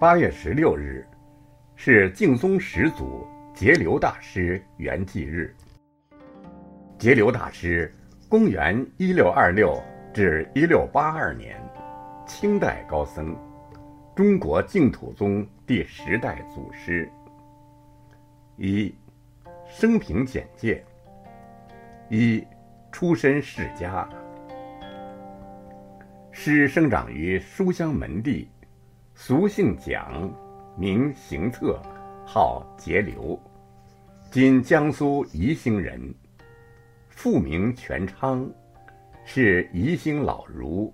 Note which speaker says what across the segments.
Speaker 1: 八月十六日是净宗始祖截流大师圆寂日。截流大师，公元一六二六至一六八二年，清代高僧，中国净土宗第十代祖师。一、生平简介。一、出身世家。师生长于书香门第，俗姓蒋，名行策，号节流，今江苏宜兴人。父名全昌，是宜兴老儒。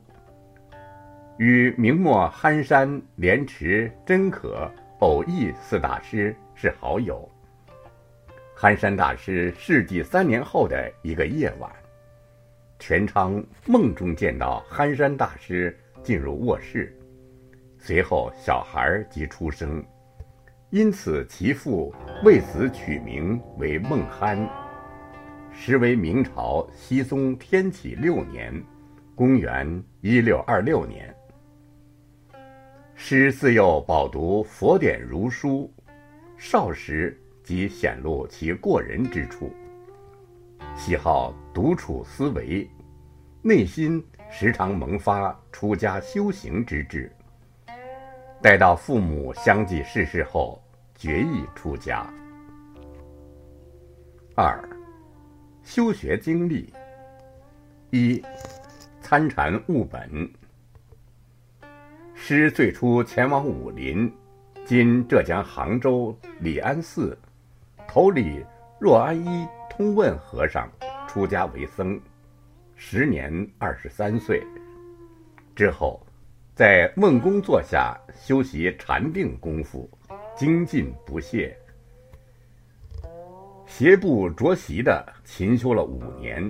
Speaker 1: 与明末憨山、莲池、真可、偶益四大师是好友。憨山大师逝迹三年后的一个夜晚，全昌梦中见到憨山大师进入卧室，随后小孩即出生，因此其父为子取名为孟憨。时为明朝熹宗天启六年，公元一六二六年。师自幼饱读佛典儒书，少时即显露其过人之处。喜好独处思维，内心时常萌发出家修行之志。待到父母相继逝世后，决意出家。二。修学经历：一、参禅悟本。师最初前往武林（今浙江杭州李安寺），投礼若安一通问和尚，出家为僧，时年二十三岁。之后，在问公座下修习禅定功夫，精进不懈。鞋步着习的勤修了五年，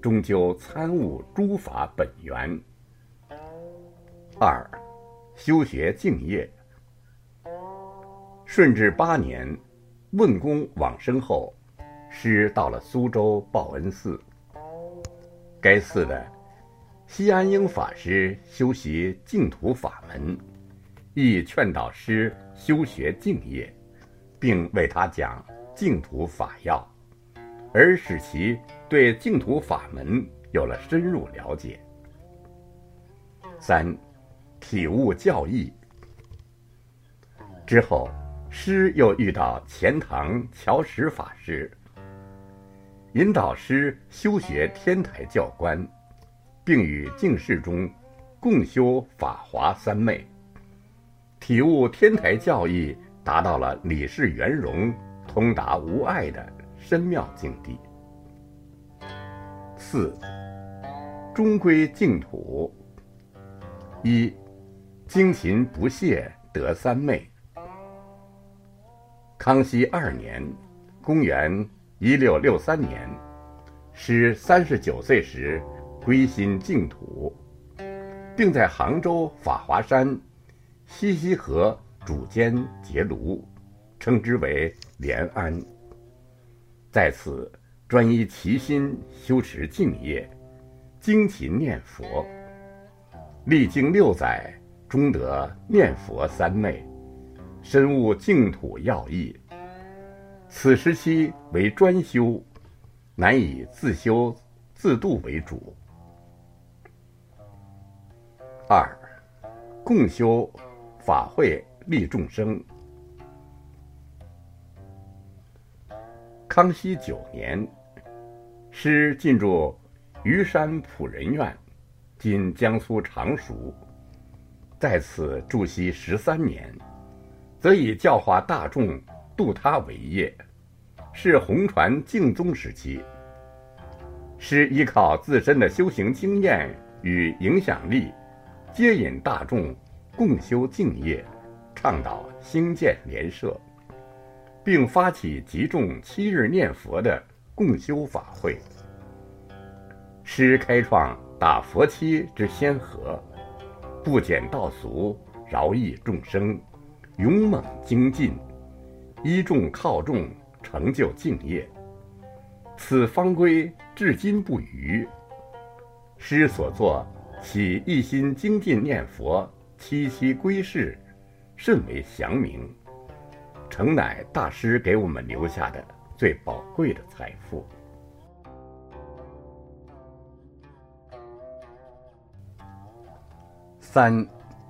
Speaker 1: 终究参悟诸法本源。二，修学敬业。顺治八年，问公往生后，师到了苏州报恩寺。该寺的西安英法师修习净土法门，亦劝导师修学净业，并为他讲。净土法要，而使其对净土法门有了深入了解。三，体悟教义。之后，师又遇到钱塘乔石法师，引导师修学天台教观，并与净世中共修法华三昧，体悟天台教义，达到了理事圆融。通达无碍的深妙境地。四，终归净土。一，精勤不懈得三昧。康熙二年，公元一六六三年，师三十九岁时归心净土，并在杭州法华山西溪河主间结庐。称之为莲安，在此专一其心修持净业，精勤念佛，历经六载，终得念佛三昧，深悟净土要义。此时期为专修，难以自修自度为主。二，共修法会利众生。康熙九年，师进驻虞山普仁院（今江苏常熟），在此住息十三年，则以教化大众、度他为业，是弘传净宗时期。师依靠自身的修行经验与影响力，接引大众共修净业，倡导兴建莲社。并发起集众七日念佛的共修法会，师开创打佛七之先河，不减道俗，饶益众生，勇猛精进，依众靠众，成就敬业。此方规至今不渝。师所作，喜一心精进念佛，七七归世，甚为祥明，诚乃大师给我们留下的最宝贵的财富。三，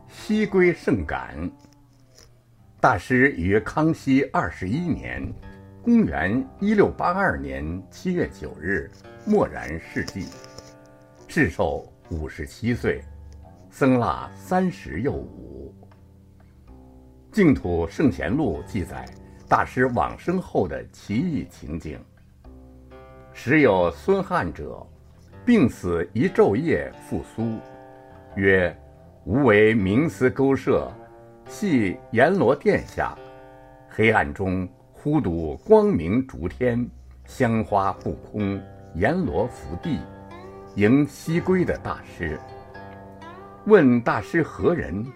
Speaker 1: 西归圣感。大师于康熙二十一年（公元一六八二年七月九日）默然逝世，世寿五十七岁，僧腊三十又五。净土圣贤录记载大师往生后的奇异情景。时有孙汉者，病死一昼夜复苏，曰：“吾为冥思勾摄。”系阎罗殿下，黑暗中忽睹光明烛天，香花不空，阎罗伏地，迎西归的大师。问大师何人？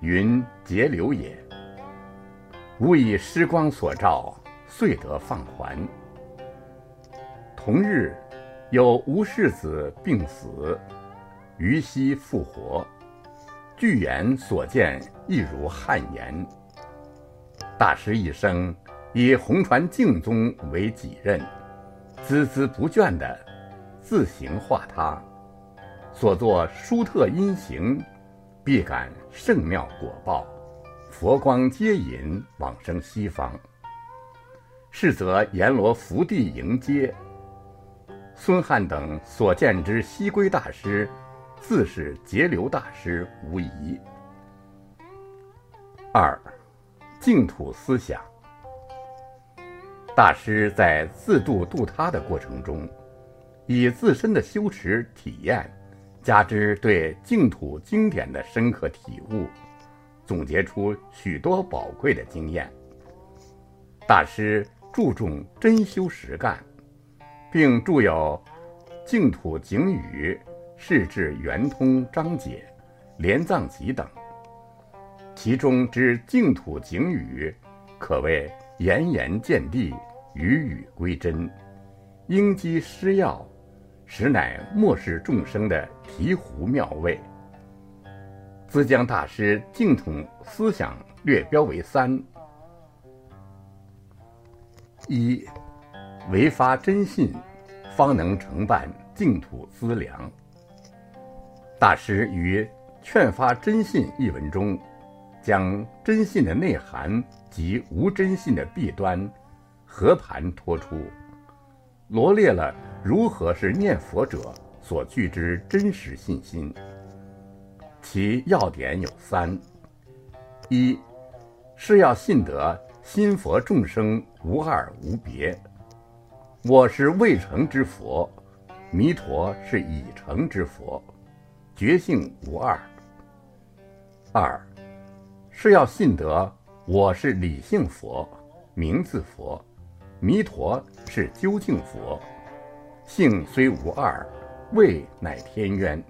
Speaker 1: 云节流也。吾以时光所照，遂得放还。同日，有吴世子病死，于西复活。据言所见亦如汉言。大师一生以红传净宗为己任，孜孜不倦地自行化他，所作殊特因行，必感圣妙果报，佛光接引往生西方。是则阎罗伏地迎接。孙汉等所见之西归大师。自是节流大师无疑。二，净土思想。大师在自度度他的过程中，以自身的修持体验，加之对净土经典的深刻体悟，总结出许多宝贵的经验。大师注重真修实干，并著有《净土警语》。释智圆通章解、莲藏集等，其中之净土景语，可谓言言见地，语语归真，应机施药，实乃末世众生的醍醐妙味。兹将大师净土思想略标为三：一，唯发真信，方能承办净土资粮。大师于《劝发真信》一文中，将真信的内涵及无真信的弊端和盘托出，罗列了如何是念佛者所具之真实信心。其要点有三：一是要信得心佛众生无二无别，我是未成之佛，弥陀是已成之佛。觉性无二。二，是要信得我是理性佛，名字佛，弥陀是究竟佛，性虽无二，位乃天渊。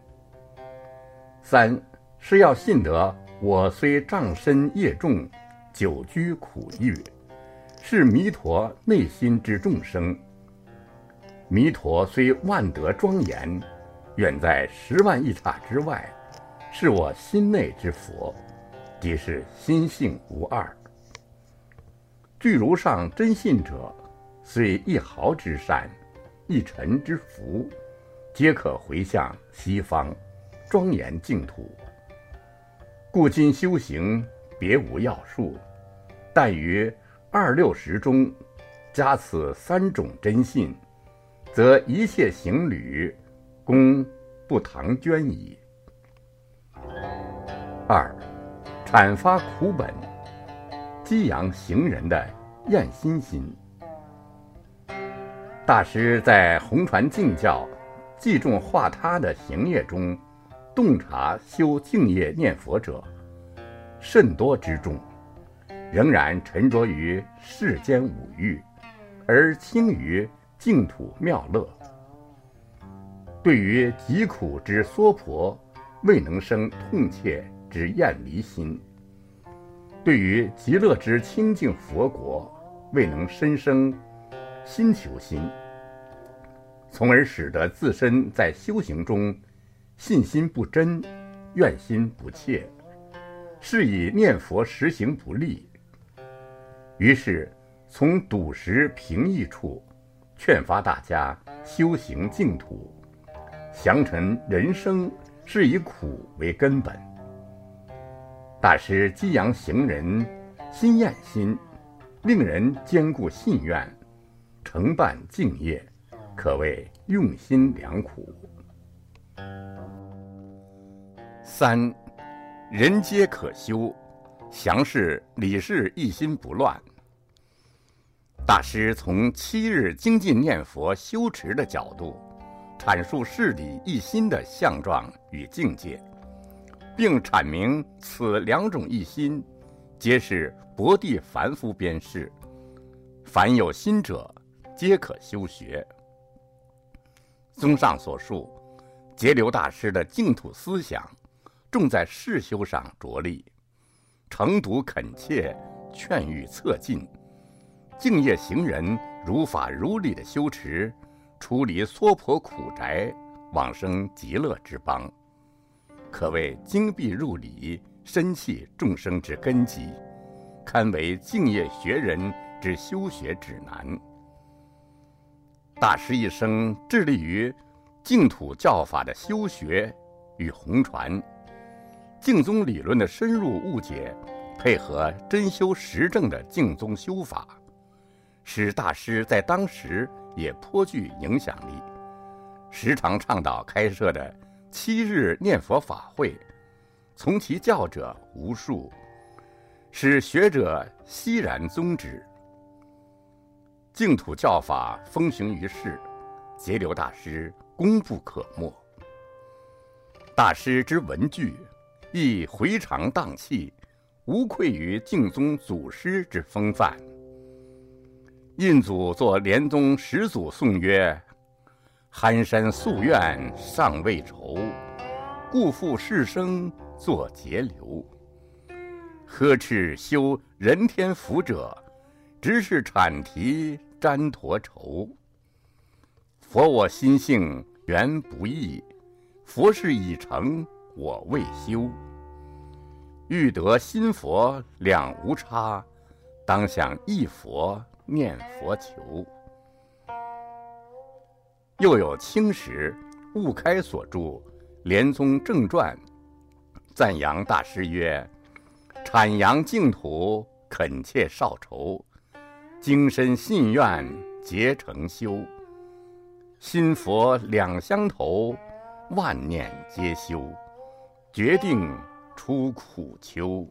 Speaker 1: 三，是要信得我虽障身业重，久居苦狱，是弥陀内心之众生。弥陀虽万德庄严。远在十万亿刹之外，是我心内之佛，即是心性无二。具如上真信者，虽一毫之善，一尘之福，皆可回向西方，庄严净土。故今修行别无要术，但于二六十中加此三种真信，则一切行旅。功不唐捐矣。二，阐发苦本，激扬行人的厌心心。大师在红传净教、记重化他的行业中，洞察修净业念佛者甚多之众，仍然沉着于世间五欲，而轻于净土妙乐。对于疾苦之娑婆，未能生痛切之厌离心；对于极乐之清净佛国，未能深生心求心，从而使得自身在修行中信心不真，愿心不切，是以念佛实行不利，于是从笃实平易处，劝发大家修行净土，详陈人生是以苦为根本。大师激扬行人心厌心，令人坚固信愿，承办敬业，可谓用心良苦。三，人皆可修，详是理事一心不乱。大师从七日精进念佛修持的角度，阐述事理一心的相状与境界。并阐明此两种一心，皆是薄地凡夫边事，凡有心者，皆可修学。综上所述，节流大师的净土思想，重在世修上着力，诚笃恳切，劝喻策进，敬业行人如法如理的修持，出离娑婆苦宅，往生极乐之邦。可谓精辟入理，深契众生之根基，堪为敬业学人之修学指南。大师一生致力于净土教法的修学与弘传，净宗理论的深入误解，配合真修实证的净宗修法，使大师在当时也颇具影响力，时常倡导开设的。七日念佛法会，从其教者无数，使学者悉然宗旨。净土教法风行于世，截流大师功不可没。大师之文句，亦回肠荡气，无愧于净宗祖师之风范。印祖作莲宗始祖颂曰。寒山夙愿尚未酬，故复世生作节流。呵斥修人天福者，直是产提沾陀愁。佛我心性原不异，佛事已成我未修。欲得心佛两无差，当向一佛念佛求。又有清时悟开所著《莲宗正传》，赞扬大师曰：“阐扬净土，恳切少愁，精深信愿结成修。心佛两相投，万念皆休，决定出苦秋。”